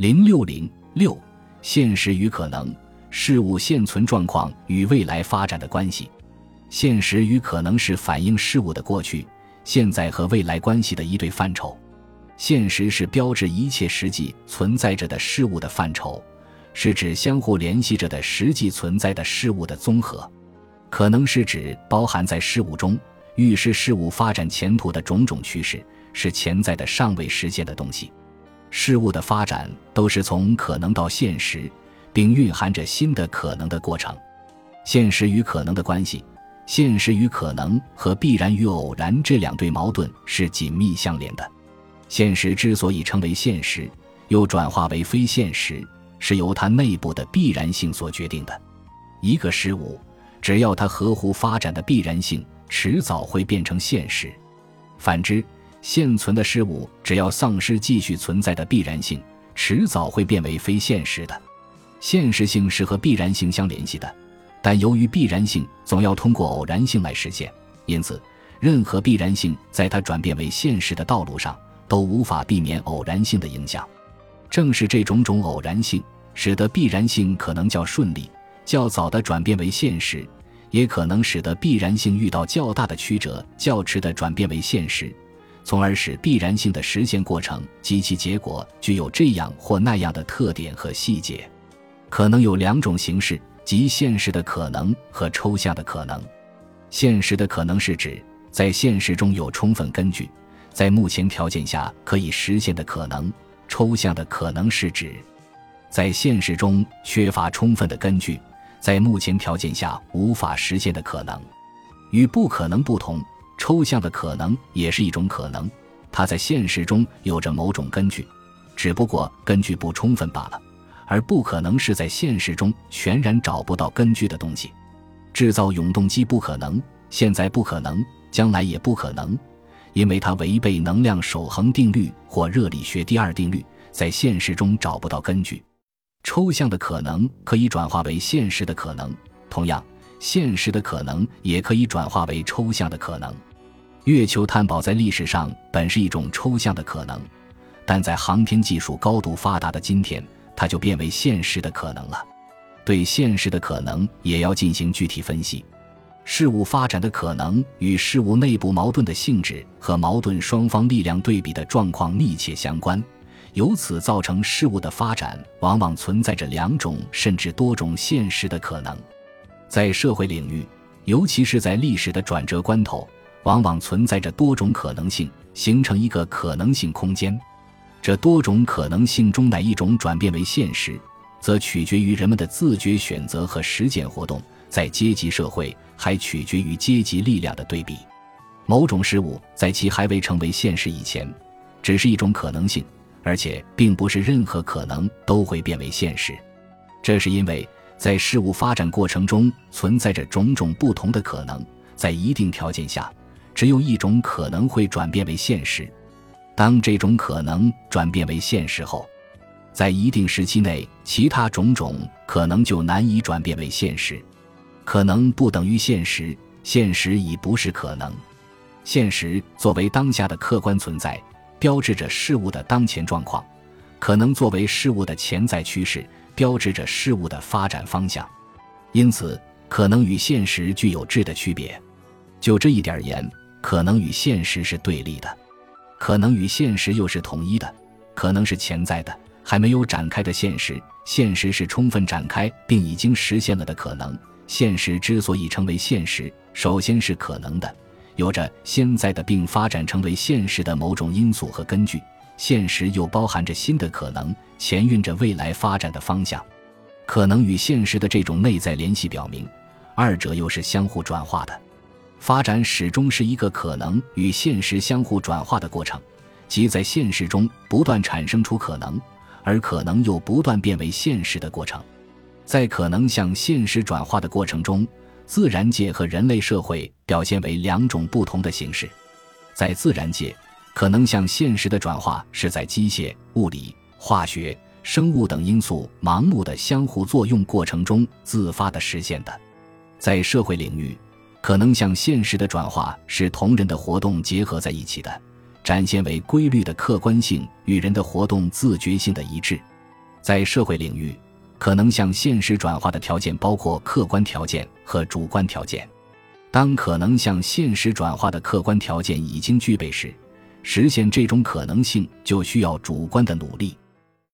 零六零六，现实与可能，事物现存状况与未来发展的关系。现实与可能是反映事物的过去、现在和未来关系的一对范畴。现实是标志一切实际存在着的事物的范畴，是指相互联系着的实际存在的事物的综合。可能是指包含在事物中、预示事物发展前途的种种趋势，是潜在的尚未实现的东西。事物的发展都是从可能到现实，并蕴含着新的可能的过程。现实与可能的关系，现实与可能和必然与偶然这两对矛盾是紧密相连的。现实之所以称为现实，又转化为非现实，是由它内部的必然性所决定的。一个事物，只要它合乎发展的必然性，迟早会变成现实；反之，现存的事物只要丧失继续存在的必然性，迟早会变为非现实的。现实性是和必然性相联系的，但由于必然性总要通过偶然性来实现，因此，任何必然性在它转变为现实的道路上都无法避免偶然性的影响。正是这种种偶然性，使得必然性可能较顺利、较早的转变为现实，也可能使得必然性遇到较大的曲折、较迟的转变为现实。从而使必然性的实现过程及其结果具有这样或那样的特点和细节，可能有两种形式，即现实的可能和抽象的可能。现实的可能是指在现实中有充分根据，在目前条件下可以实现的可能；抽象的可能是指在现实中缺乏充分的根据，在目前条件下无法实现的可能。与不可能不同。抽象的可能也是一种可能，它在现实中有着某种根据，只不过根据不充分罢了。而不可能是在现实中全然找不到根据的东西。制造永动机不可能，现在不可能，将来也不可能，因为它违背能量守恒定律或热力学第二定律，在现实中找不到根据。抽象的可能可以转化为现实的可能，同样，现实的可能也可以转化为抽象的可能。月球探宝在历史上本是一种抽象的可能，但在航天技术高度发达的今天，它就变为现实的可能了。对现实的可能也要进行具体分析。事物发展的可能与事物内部矛盾的性质和矛盾双方力量对比的状况密切相关，由此造成事物的发展往往存在着两种甚至多种现实的可能。在社会领域，尤其是在历史的转折关头。往往存在着多种可能性，形成一个可能性空间。这多种可能性中哪一种转变为现实，则取决于人们的自觉选择和实践活动。在阶级社会，还取决于阶级力量的对比。某种事物在其还未成为现实以前，只是一种可能性，而且并不是任何可能都会变为现实。这是因为在事物发展过程中存在着种种不同的可能，在一定条件下。只有一种可能会转变为现实，当这种可能转变为现实后，在一定时期内，其他种种可能就难以转变为现实。可能不等于现实，现实已不是可能。现实作为当下的客观存在，标志着事物的当前状况；可能作为事物的潜在趋势，标志着事物的发展方向。因此，可能与现实具有质的区别。就这一点而言。可能与现实是对立的，可能与现实又是统一的。可能是潜在的，还没有展开的现实；现实是充分展开并已经实现了的可能。现实之所以成为现实，首先是可能的，有着现在的并发展成为现实的某种因素和根据。现实又包含着新的可能，前运着未来发展的方向。可能与现实的这种内在联系表明，二者又是相互转化的。发展始终是一个可能与现实相互转化的过程，即在现实中不断产生出可能，而可能又不断变为现实的过程。在可能向现实转化的过程中，自然界和人类社会表现为两种不同的形式。在自然界，可能向现实的转化是在机械、物理、化学、生物等因素盲目的相互作用过程中自发的实现的。在社会领域，可能向现实的转化是同人的活动结合在一起的，展现为规律的客观性与人的活动自觉性的一致。在社会领域，可能向现实转化的条件包括客观条件和主观条件。当可能向现实转化的客观条件已经具备时，实现这种可能性就需要主观的努力。